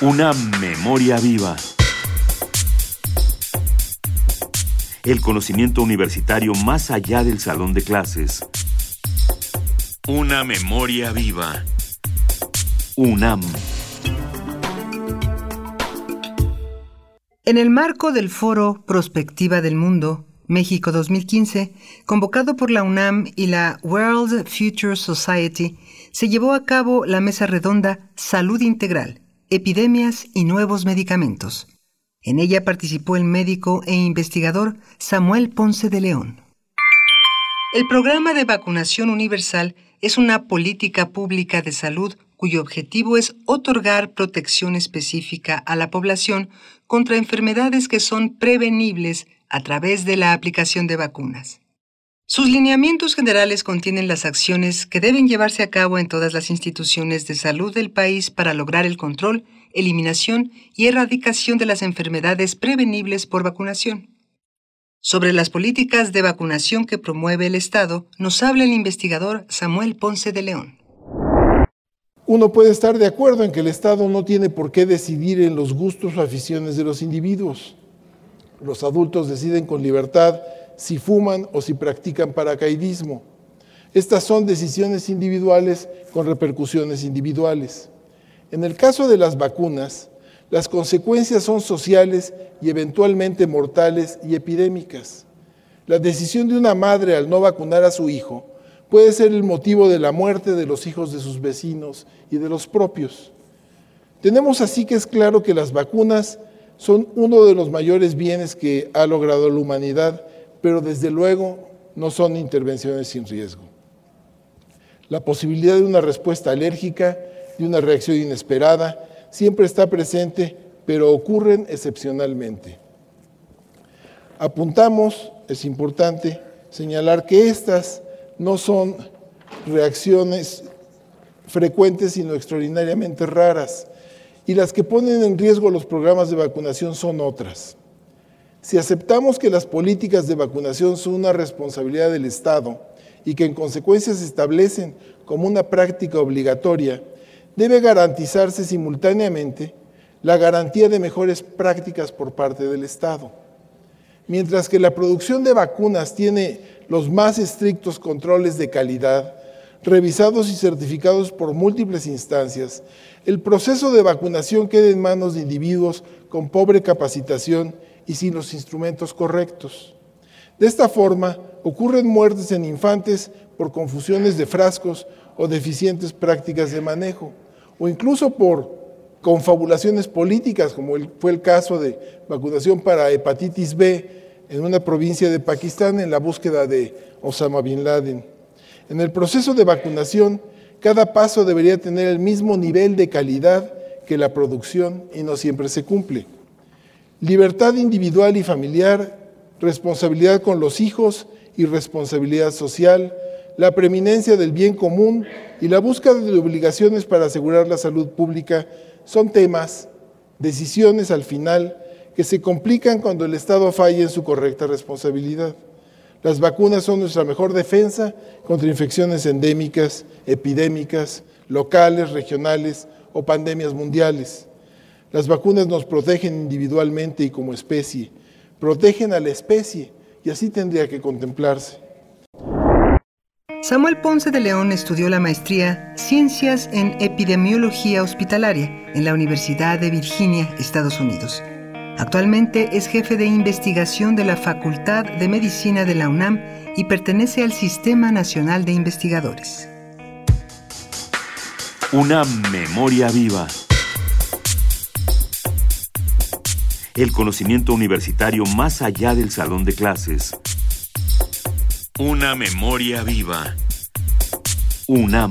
Una memoria viva. El conocimiento universitario más allá del salón de clases. Una memoria viva. UNAM. En el marco del foro Prospectiva del Mundo, México 2015, convocado por la UNAM y la World Future Society, se llevó a cabo la mesa redonda Salud Integral, Epidemias y Nuevos Medicamentos. En ella participó el médico e investigador Samuel Ponce de León. El programa de vacunación universal es una política pública de salud cuyo objetivo es otorgar protección específica a la población contra enfermedades que son prevenibles a través de la aplicación de vacunas. Sus lineamientos generales contienen las acciones que deben llevarse a cabo en todas las instituciones de salud del país para lograr el control, eliminación y erradicación de las enfermedades prevenibles por vacunación. Sobre las políticas de vacunación que promueve el Estado, nos habla el investigador Samuel Ponce de León. Uno puede estar de acuerdo en que el Estado no tiene por qué decidir en los gustos o aficiones de los individuos. Los adultos deciden con libertad si fuman o si practican paracaidismo. Estas son decisiones individuales con repercusiones individuales. En el caso de las vacunas, las consecuencias son sociales y eventualmente mortales y epidémicas. La decisión de una madre al no vacunar a su hijo puede ser el motivo de la muerte de los hijos de sus vecinos y de los propios. Tenemos así que es claro que las vacunas son uno de los mayores bienes que ha logrado la humanidad, pero desde luego no son intervenciones sin riesgo. La posibilidad de una respuesta alérgica, de una reacción inesperada, siempre está presente, pero ocurren excepcionalmente. Apuntamos, es importante señalar que estas no son reacciones frecuentes, sino extraordinariamente raras. Y las que ponen en riesgo los programas de vacunación son otras. Si aceptamos que las políticas de vacunación son una responsabilidad del Estado y que en consecuencia se establecen como una práctica obligatoria, debe garantizarse simultáneamente la garantía de mejores prácticas por parte del Estado. Mientras que la producción de vacunas tiene los más estrictos controles de calidad, revisados y certificados por múltiples instancias, el proceso de vacunación queda en manos de individuos con pobre capacitación y sin los instrumentos correctos. De esta forma, ocurren muertes en infantes por confusiones de frascos o deficientes prácticas de manejo, o incluso por confabulaciones políticas, como fue el caso de vacunación para hepatitis B en una provincia de Pakistán en la búsqueda de Osama Bin Laden. En el proceso de vacunación, cada paso debería tener el mismo nivel de calidad que la producción y no siempre se cumple. Libertad individual y familiar, responsabilidad con los hijos y responsabilidad social, la preeminencia del bien común y la búsqueda de obligaciones para asegurar la salud pública son temas, decisiones al final que se complican cuando el Estado falla en su correcta responsabilidad. Las vacunas son nuestra mejor defensa contra infecciones endémicas, epidémicas, locales, regionales o pandemias mundiales. Las vacunas nos protegen individualmente y como especie, protegen a la especie y así tendría que contemplarse. Samuel Ponce de León estudió la maestría Ciencias en Epidemiología Hospitalaria en la Universidad de Virginia, Estados Unidos. Actualmente es jefe de investigación de la Facultad de Medicina de la UNAM y pertenece al Sistema Nacional de Investigadores. Una memoria viva. El conocimiento universitario más allá del salón de clases. Una memoria viva. UNAM.